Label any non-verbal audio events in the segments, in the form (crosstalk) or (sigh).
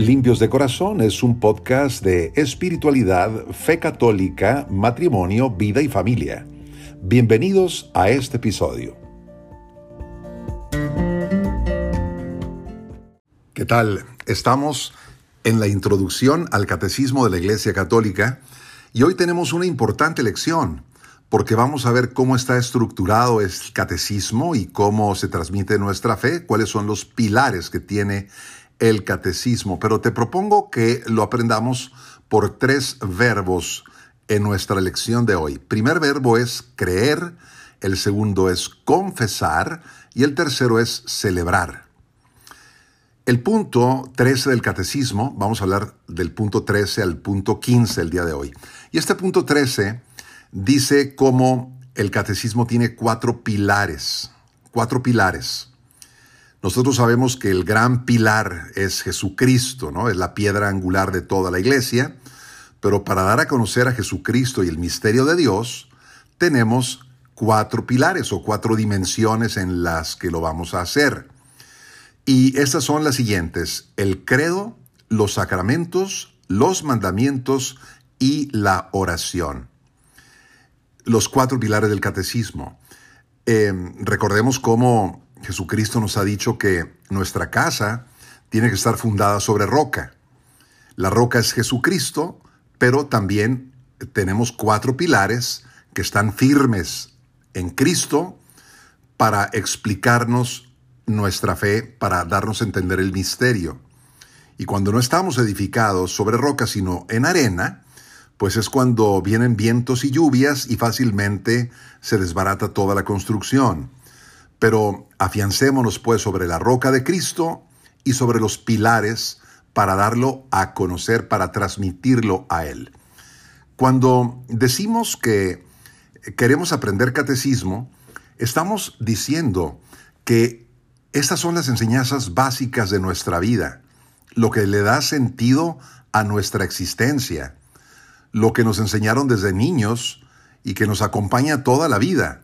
Limpios de Corazón es un podcast de espiritualidad, fe católica, matrimonio, vida y familia. Bienvenidos a este episodio. ¿Qué tal? Estamos en la introducción al Catecismo de la Iglesia Católica y hoy tenemos una importante lección porque vamos a ver cómo está estructurado el catecismo y cómo se transmite nuestra fe, cuáles son los pilares que tiene el catecismo, pero te propongo que lo aprendamos por tres verbos en nuestra lección de hoy. Primer verbo es creer, el segundo es confesar y el tercero es celebrar. El punto 13 del catecismo, vamos a hablar del punto 13 al punto 15 el día de hoy. Y este punto 13 dice cómo el catecismo tiene cuatro pilares, cuatro pilares. Nosotros sabemos que el gran pilar es Jesucristo, ¿no? Es la piedra angular de toda la iglesia, pero para dar a conocer a Jesucristo y el misterio de Dios, tenemos cuatro pilares o cuatro dimensiones en las que lo vamos a hacer. Y estas son las siguientes, el credo, los sacramentos, los mandamientos y la oración. Los cuatro pilares del catecismo. Eh, recordemos cómo Jesucristo nos ha dicho que nuestra casa tiene que estar fundada sobre roca. La roca es Jesucristo, pero también tenemos cuatro pilares que están firmes en Cristo para explicarnos nuestra fe, para darnos a entender el misterio. Y cuando no estamos edificados sobre roca, sino en arena, pues es cuando vienen vientos y lluvias y fácilmente se desbarata toda la construcción. Pero afiancémonos pues sobre la roca de Cristo y sobre los pilares para darlo a conocer, para transmitirlo a Él. Cuando decimos que queremos aprender catecismo, estamos diciendo que estas son las enseñanzas básicas de nuestra vida, lo que le da sentido a nuestra existencia, lo que nos enseñaron desde niños y que nos acompaña toda la vida.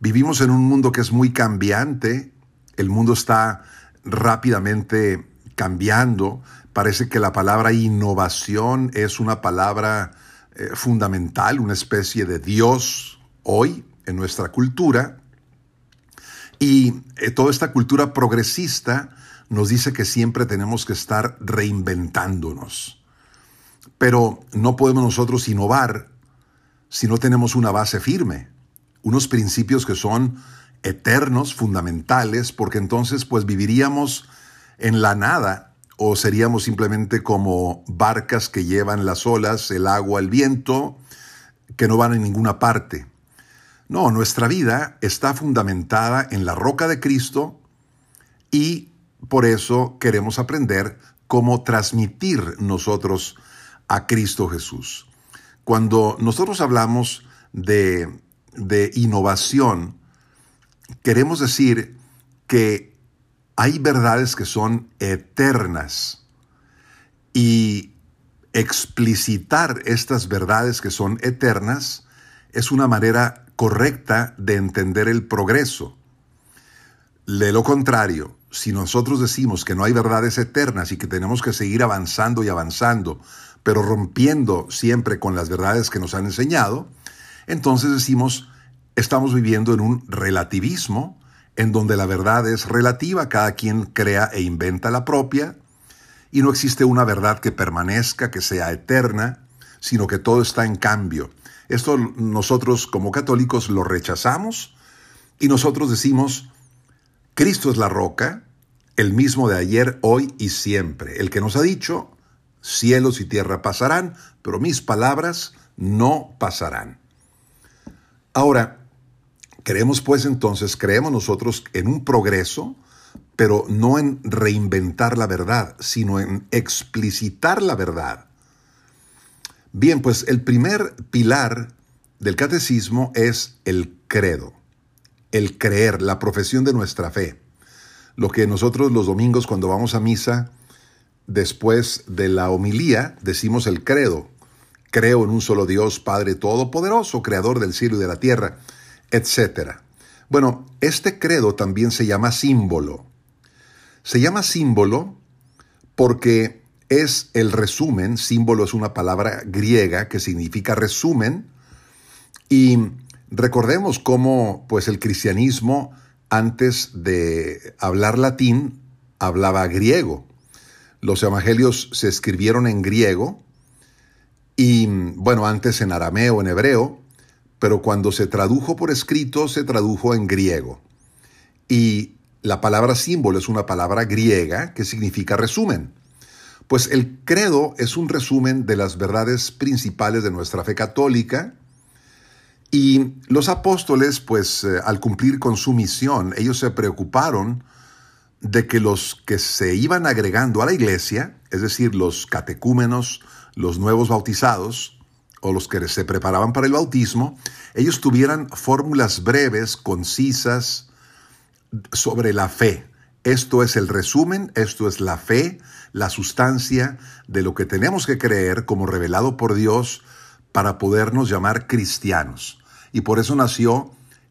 Vivimos en un mundo que es muy cambiante, el mundo está rápidamente cambiando, parece que la palabra innovación es una palabra eh, fundamental, una especie de Dios hoy en nuestra cultura. Y eh, toda esta cultura progresista nos dice que siempre tenemos que estar reinventándonos. Pero no podemos nosotros innovar si no tenemos una base firme unos principios que son eternos, fundamentales, porque entonces pues viviríamos en la nada o seríamos simplemente como barcas que llevan las olas, el agua, el viento, que no van a ninguna parte. No, nuestra vida está fundamentada en la roca de Cristo y por eso queremos aprender cómo transmitir nosotros a Cristo Jesús. Cuando nosotros hablamos de de innovación, queremos decir que hay verdades que son eternas y explicitar estas verdades que son eternas es una manera correcta de entender el progreso. De lo contrario, si nosotros decimos que no hay verdades eternas y que tenemos que seguir avanzando y avanzando, pero rompiendo siempre con las verdades que nos han enseñado, entonces decimos, estamos viviendo en un relativismo en donde la verdad es relativa, cada quien crea e inventa la propia, y no existe una verdad que permanezca, que sea eterna, sino que todo está en cambio. Esto nosotros como católicos lo rechazamos y nosotros decimos, Cristo es la roca, el mismo de ayer, hoy y siempre, el que nos ha dicho, cielos y tierra pasarán, pero mis palabras no pasarán. Ahora, creemos pues entonces, creemos nosotros en un progreso, pero no en reinventar la verdad, sino en explicitar la verdad. Bien, pues el primer pilar del catecismo es el credo, el creer, la profesión de nuestra fe. Lo que nosotros los domingos cuando vamos a misa, después de la homilía, decimos el credo, creo en un solo Dios, Padre Todopoderoso, Creador del cielo y de la tierra, etc. Bueno, este credo también se llama símbolo. Se llama símbolo porque es el resumen, símbolo es una palabra griega que significa resumen, y recordemos cómo pues el cristianismo antes de hablar latín hablaba griego. Los evangelios se escribieron en griego y bueno, antes en arameo, en hebreo, pero cuando se tradujo por escrito se tradujo en griego. Y la palabra símbolo es una palabra griega que significa resumen. Pues el credo es un resumen de las verdades principales de nuestra fe católica y los apóstoles, pues eh, al cumplir con su misión, ellos se preocuparon de que los que se iban agregando a la iglesia, es decir, los catecúmenos, los nuevos bautizados o los que se preparaban para el bautismo, ellos tuvieran fórmulas breves, concisas, sobre la fe. Esto es el resumen, esto es la fe, la sustancia de lo que tenemos que creer como revelado por Dios para podernos llamar cristianos. Y por eso nació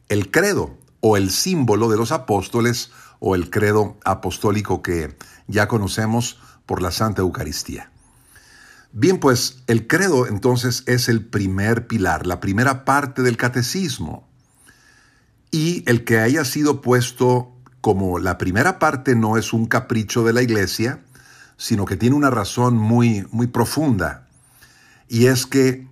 el credo o el símbolo de los apóstoles o el credo apostólico que ya conocemos por la Santa Eucaristía. Bien, pues el credo entonces es el primer pilar, la primera parte del catecismo. Y el que haya sido puesto como la primera parte no es un capricho de la iglesia, sino que tiene una razón muy, muy profunda. Y es que,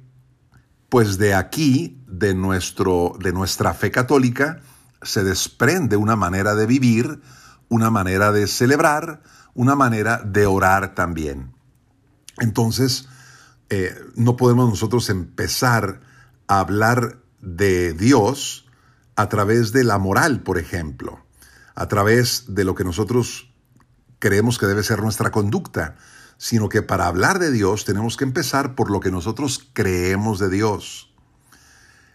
pues de aquí, de, nuestro, de nuestra fe católica, se desprende una manera de vivir, una manera de celebrar, una manera de orar también. Entonces, eh, no podemos nosotros empezar a hablar de Dios a través de la moral, por ejemplo, a través de lo que nosotros creemos que debe ser nuestra conducta, sino que para hablar de Dios tenemos que empezar por lo que nosotros creemos de Dios.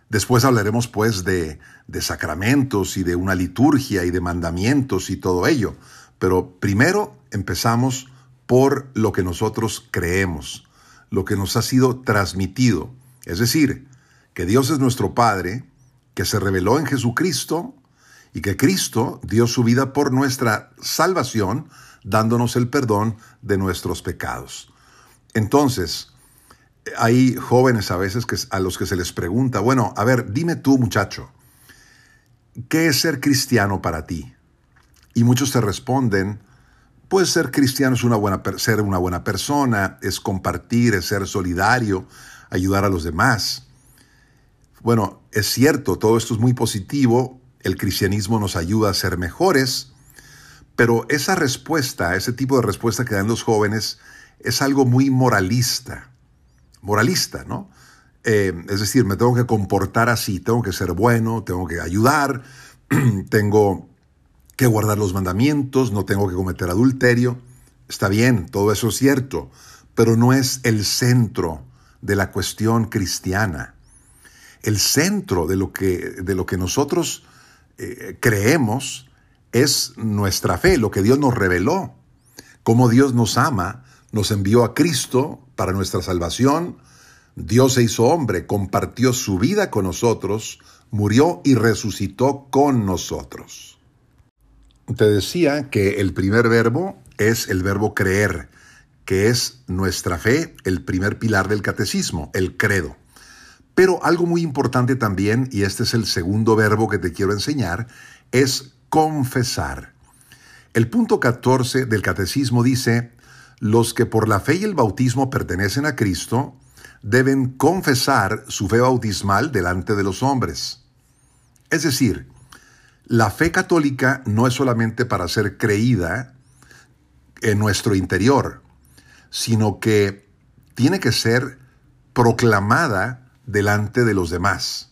Después hablaremos pues de, de sacramentos y de una liturgia y de mandamientos y todo ello, pero primero empezamos por lo que nosotros creemos, lo que nos ha sido transmitido, es decir, que Dios es nuestro Padre, que se reveló en Jesucristo y que Cristo dio su vida por nuestra salvación, dándonos el perdón de nuestros pecados. Entonces, hay jóvenes a veces que, a los que se les pregunta, bueno, a ver, dime tú muchacho, ¿qué es ser cristiano para ti? Y muchos te responden, pues ser cristiano es una buena, ser una buena persona, es compartir, es ser solidario, ayudar a los demás. Bueno, es cierto, todo esto es muy positivo, el cristianismo nos ayuda a ser mejores, pero esa respuesta, ese tipo de respuesta que dan los jóvenes, es algo muy moralista. Moralista, ¿no? Eh, es decir, me tengo que comportar así, tengo que ser bueno, tengo que ayudar, (clears throat) tengo que guardar los mandamientos, no tengo que cometer adulterio. Está bien, todo eso es cierto, pero no es el centro de la cuestión cristiana el centro de lo que, de lo que nosotros eh, creemos es nuestra fe, lo que Dios nos reveló, cómo Dios nos ama, nos envió a Cristo para nuestra salvación, Dios se hizo hombre, compartió su vida con nosotros, murió y resucitó con nosotros. Te decía que el primer verbo es el verbo creer, que es nuestra fe, el primer pilar del catecismo, el credo. Pero algo muy importante también, y este es el segundo verbo que te quiero enseñar, es confesar. El punto 14 del catecismo dice, los que por la fe y el bautismo pertenecen a Cristo deben confesar su fe bautismal delante de los hombres. Es decir, la fe católica no es solamente para ser creída en nuestro interior, sino que tiene que ser proclamada delante de los demás.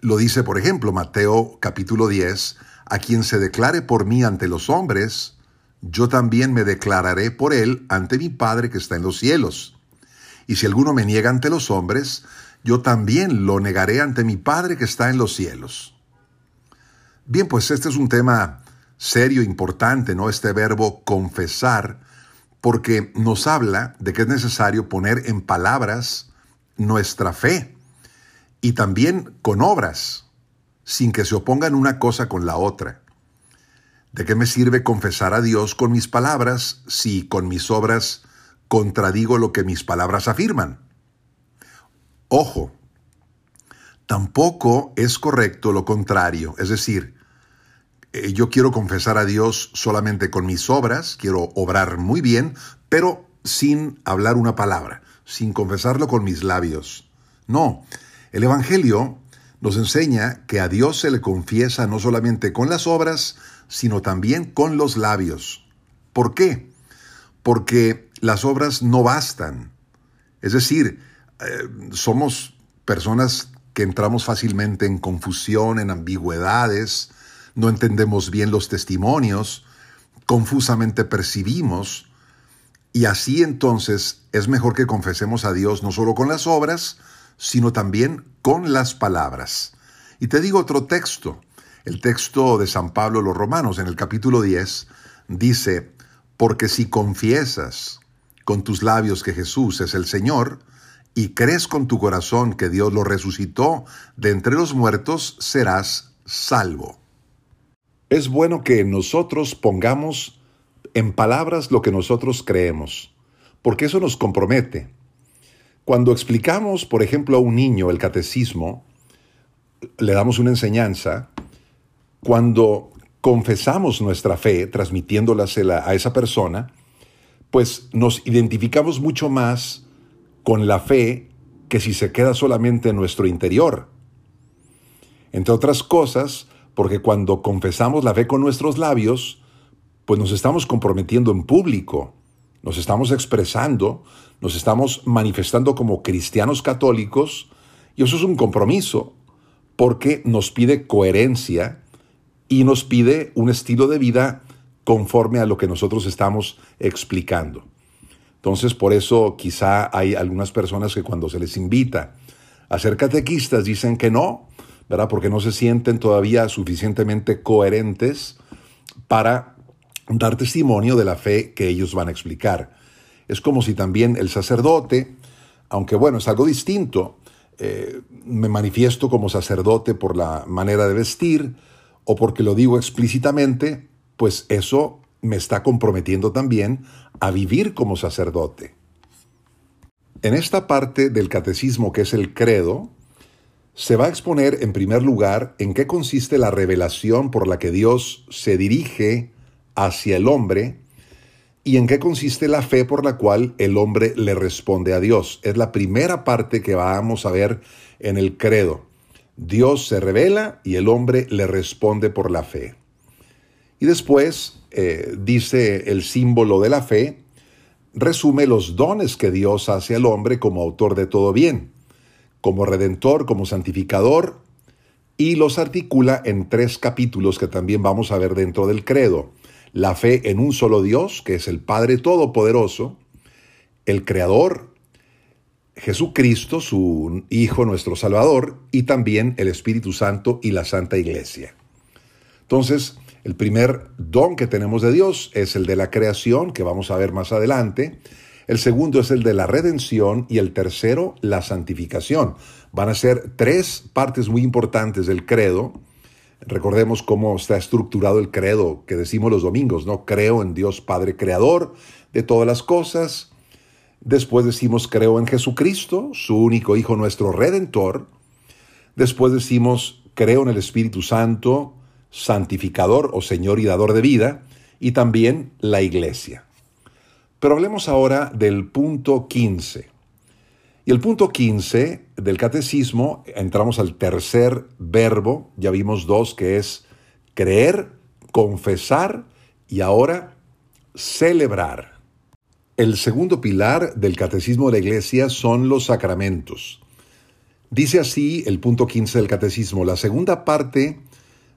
Lo dice, por ejemplo, Mateo capítulo 10, a quien se declare por mí ante los hombres, yo también me declararé por él ante mi Padre que está en los cielos. Y si alguno me niega ante los hombres, yo también lo negaré ante mi Padre que está en los cielos. Bien, pues este es un tema serio, importante, ¿no? Este verbo confesar, porque nos habla de que es necesario poner en palabras nuestra fe y también con obras, sin que se opongan una cosa con la otra. ¿De qué me sirve confesar a Dios con mis palabras si con mis obras contradigo lo que mis palabras afirman? Ojo, tampoco es correcto lo contrario, es decir, eh, yo quiero confesar a Dios solamente con mis obras, quiero obrar muy bien, pero sin hablar una palabra, sin confesarlo con mis labios. No, el Evangelio nos enseña que a Dios se le confiesa no solamente con las obras, sino también con los labios. ¿Por qué? Porque las obras no bastan. Es decir, eh, somos personas que entramos fácilmente en confusión, en ambigüedades, no entendemos bien los testimonios, confusamente percibimos, y así entonces es mejor que confesemos a Dios no solo con las obras, sino también con las palabras. Y te digo otro texto, el texto de San Pablo los Romanos en el capítulo 10 dice, porque si confiesas con tus labios que Jesús es el Señor, y crees con tu corazón que Dios lo resucitó de entre los muertos, serás salvo. Es bueno que nosotros pongamos en palabras lo que nosotros creemos, porque eso nos compromete. Cuando explicamos, por ejemplo, a un niño el catecismo, le damos una enseñanza, cuando confesamos nuestra fe, transmitiéndola a esa persona, pues nos identificamos mucho más con la fe que si se queda solamente en nuestro interior. Entre otras cosas, porque cuando confesamos la fe con nuestros labios, pues nos estamos comprometiendo en público, nos estamos expresando, nos estamos manifestando como cristianos católicos, y eso es un compromiso, porque nos pide coherencia y nos pide un estilo de vida conforme a lo que nosotros estamos explicando. Entonces, por eso quizá hay algunas personas que cuando se les invita a ser catequistas dicen que no, ¿verdad? Porque no se sienten todavía suficientemente coherentes para dar testimonio de la fe que ellos van a explicar. Es como si también el sacerdote, aunque bueno, es algo distinto, eh, me manifiesto como sacerdote por la manera de vestir o porque lo digo explícitamente, pues eso me está comprometiendo también a vivir como sacerdote. En esta parte del catecismo que es el credo, se va a exponer en primer lugar en qué consiste la revelación por la que Dios se dirige hacia el hombre y en qué consiste la fe por la cual el hombre le responde a Dios. Es la primera parte que vamos a ver en el credo. Dios se revela y el hombre le responde por la fe. Y después eh, dice el símbolo de la fe, resume los dones que Dios hace al hombre como autor de todo bien como redentor, como santificador, y los articula en tres capítulos que también vamos a ver dentro del credo. La fe en un solo Dios, que es el Padre Todopoderoso, el Creador, Jesucristo, su Hijo, nuestro Salvador, y también el Espíritu Santo y la Santa Iglesia. Entonces, el primer don que tenemos de Dios es el de la creación, que vamos a ver más adelante, el segundo es el de la redención y el tercero, la santificación. Van a ser tres partes muy importantes del credo. Recordemos cómo está estructurado el credo que decimos los domingos, ¿no? Creo en Dios Padre Creador de todas las cosas. Después decimos creo en Jesucristo, su único Hijo, nuestro Redentor. Después decimos creo en el Espíritu Santo, santificador o Señor y dador de vida. Y también la Iglesia. Pero hablemos ahora del punto 15. Y el punto 15 del catecismo, entramos al tercer verbo, ya vimos dos, que es creer, confesar y ahora celebrar. El segundo pilar del catecismo de la iglesia son los sacramentos. Dice así el punto 15 del catecismo, la segunda parte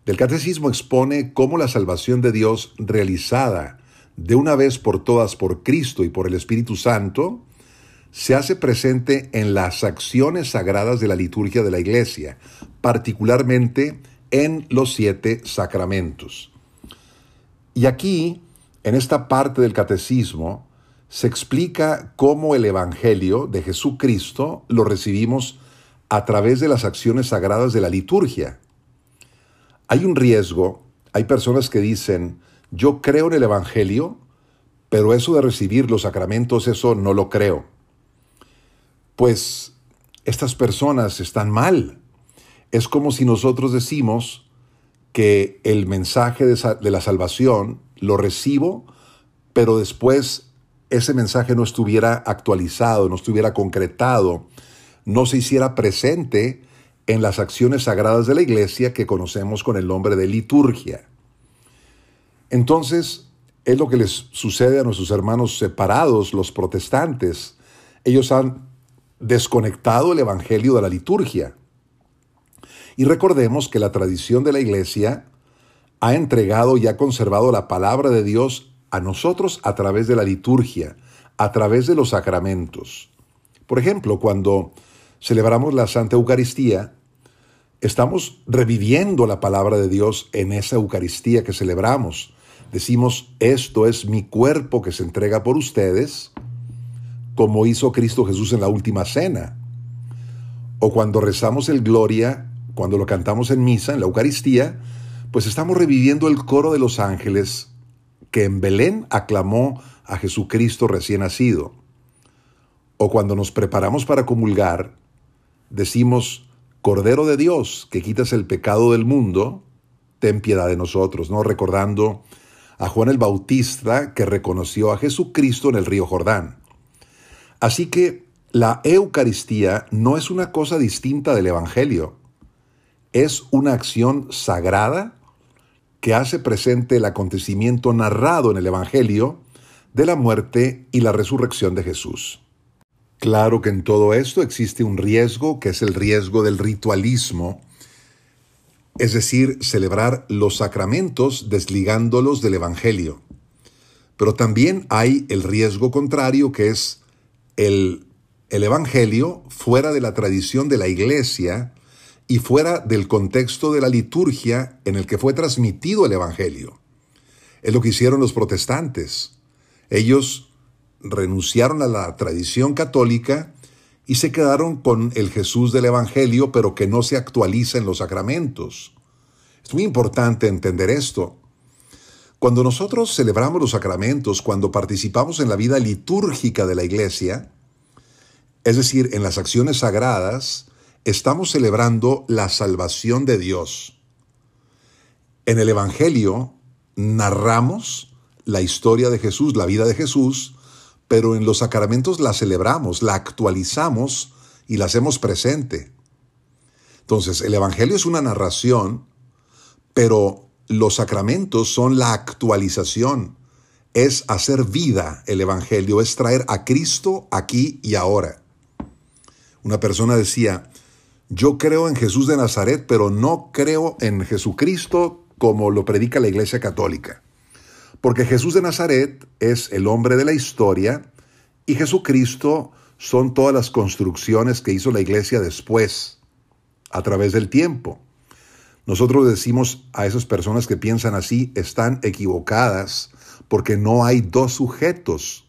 del catecismo expone cómo la salvación de Dios realizada de una vez por todas por Cristo y por el Espíritu Santo, se hace presente en las acciones sagradas de la liturgia de la Iglesia, particularmente en los siete sacramentos. Y aquí, en esta parte del catecismo, se explica cómo el Evangelio de Jesucristo lo recibimos a través de las acciones sagradas de la liturgia. Hay un riesgo, hay personas que dicen, yo creo en el Evangelio, pero eso de recibir los sacramentos, eso no lo creo. Pues estas personas están mal. Es como si nosotros decimos que el mensaje de, la salvación lo recibo, pero después ese mensaje no estuviera actualizado, no estuviera concretado, no se hiciera presente en las acciones sagradas de la iglesia que conocemos con el nombre de liturgia. Entonces, es lo que les sucede a nuestros hermanos separados, los protestantes. Ellos han desconectado el Evangelio de la liturgia. Y recordemos que la tradición de la iglesia ha entregado y ha conservado la palabra de Dios a nosotros a través de la liturgia, a través de los sacramentos. Por ejemplo, cuando celebramos la Santa Eucaristía, estamos reviviendo la palabra de Dios en esa Eucaristía que celebramos decimos, esto es mi cuerpo que se entrega por ustedes, como hizo Cristo Jesús en la última cena. O cuando rezamos el Gloria, cuando lo cantamos en misa, en la Eucaristía, pues estamos reviviendo el coro de los ángeles que en Belén aclamó a Jesucristo recién nacido. O cuando nos preparamos para comulgar, decimos, Cordero de Dios, que quitas el pecado del mundo, ten piedad de nosotros, ¿no? Recordando a Juan el Bautista que reconoció a Jesucristo en el río Jordán. Así que la Eucaristía no es una cosa distinta del Evangelio, es una acción sagrada que hace presente el acontecimiento narrado en el Evangelio de la muerte y la resurrección de Jesús. Claro que en todo esto existe un riesgo, que es el riesgo del ritualismo, es decir, celebrar los sacramentos desligándolos del Evangelio. Pero también hay el riesgo contrario, que es el, el Evangelio fuera de la tradición de la Iglesia y fuera del contexto de la liturgia en el que fue transmitido el Evangelio. Es lo que hicieron los protestantes. Ellos renunciaron a la tradición católica y se quedaron con el Jesús del Evangelio, pero que no se actualiza en los sacramentos. Es muy importante entender esto. Cuando nosotros celebramos los sacramentos, cuando participamos en la vida litúrgica de la iglesia, es decir, en las acciones sagradas, estamos celebrando la salvación de Dios. En el Evangelio narramos la historia de Jesús, la vida de Jesús, pero en los sacramentos la celebramos, la actualizamos y la hacemos presente. Entonces, el Evangelio es una narración, pero los sacramentos son la actualización, es hacer vida el Evangelio, es traer a Cristo aquí y ahora. Una persona decía, yo creo en Jesús de Nazaret, pero no creo en Jesucristo como lo predica la Iglesia Católica. Porque Jesús de Nazaret es el hombre de la historia y Jesucristo son todas las construcciones que hizo la iglesia después, a través del tiempo. Nosotros decimos a esas personas que piensan así, están equivocadas, porque no hay dos sujetos,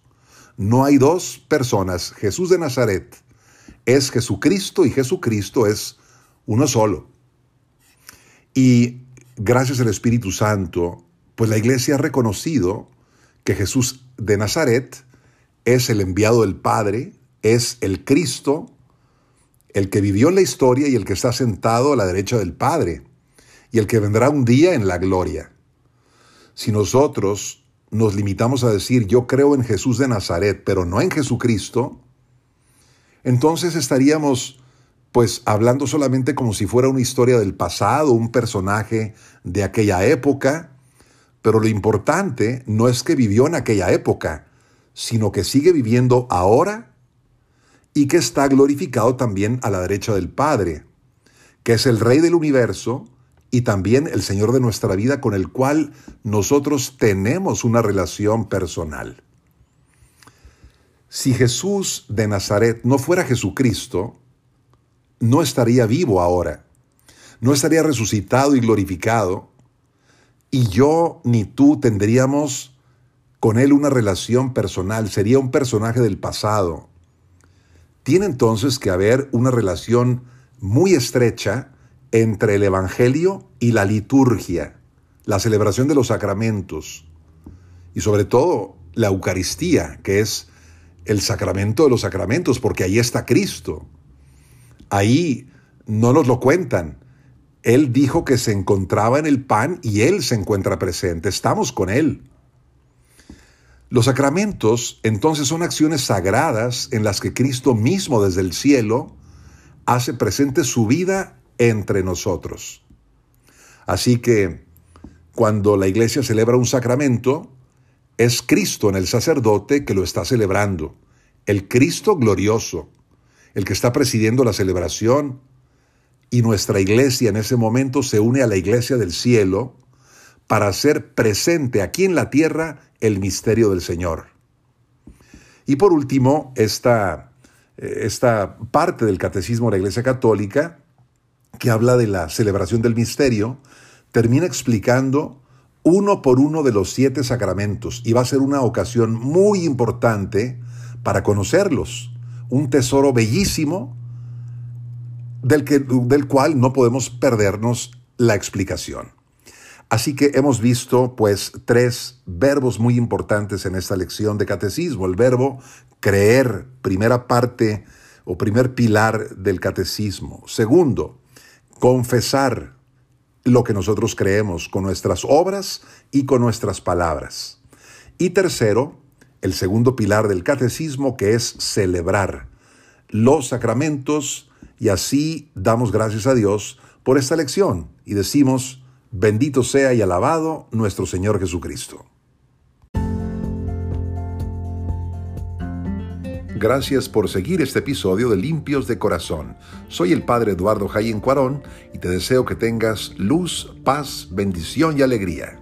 no hay dos personas. Jesús de Nazaret es Jesucristo y Jesucristo es uno solo. Y gracias al Espíritu Santo, pues la iglesia ha reconocido que Jesús de Nazaret es el enviado del Padre, es el Cristo, el que vivió en la historia y el que está sentado a la derecha del Padre, y el que vendrá un día en la gloria. Si nosotros nos limitamos a decir yo creo en Jesús de Nazaret, pero no en Jesucristo, entonces estaríamos pues hablando solamente como si fuera una historia del pasado, un personaje de aquella época, pero lo importante no es que vivió en aquella época, sino que sigue viviendo ahora y que está glorificado también a la derecha del Padre, que es el Rey del universo y también el Señor de nuestra vida con el cual nosotros tenemos una relación personal. Si Jesús de Nazaret no fuera Jesucristo, no estaría vivo ahora, no estaría resucitado y glorificado, y yo ni tú tendríamos con él una relación personal, sería un personaje del pasado. Tiene entonces que haber una relación muy estrecha entre el Evangelio y la liturgia, la celebración de los sacramentos. y sobre todo la Eucaristía, que es el sacramento de los sacramentos, porque ahí está Cristo. Ahí no nos lo cuentan. Él dijo que se encontraba en el pan y Él se encuentra presente. Estamos con Él. Los sacramentos entonces son acciones sagradas en las que Cristo mismo desde el cielo hace presente su vida entre nosotros. Así que cuando la iglesia celebra un sacramento, es Cristo en el sacerdote que lo está celebrando, el Cristo glorioso, el que está presidiendo la celebración, y nuestra iglesia en ese momento se une a la iglesia del cielo para hacer presente aquí en la tierra el misterio del Señor. Y por último, esta, eh, esta parte del catecismo de la Iglesia Católica, que habla de la celebración del misterio, termina explicando uno por uno de los siete sacramentos y va a ser una ocasión muy importante para conocerlos. Un tesoro bellísimo del, que, del cual no podemos perdernos la explicación. Así que hemos visto pues tres verbos muy importantes en esta lección de catecismo. El verbo creer, primera parte o primer pilar del catecismo. Segundo, confesar, lo que nosotros creemos con nuestras obras y con nuestras palabras. Y tercero, el segundo pilar del catecismo que es celebrar los sacramentos y así damos gracias a Dios por esta lección y decimos, bendito sea y alabado nuestro Señor Jesucristo. Gracias por seguir este episodio de Limpios de Corazón. Soy el Padre Eduardo Jayen Cuarón y te deseo que tengas luz, paz, bendición y alegría.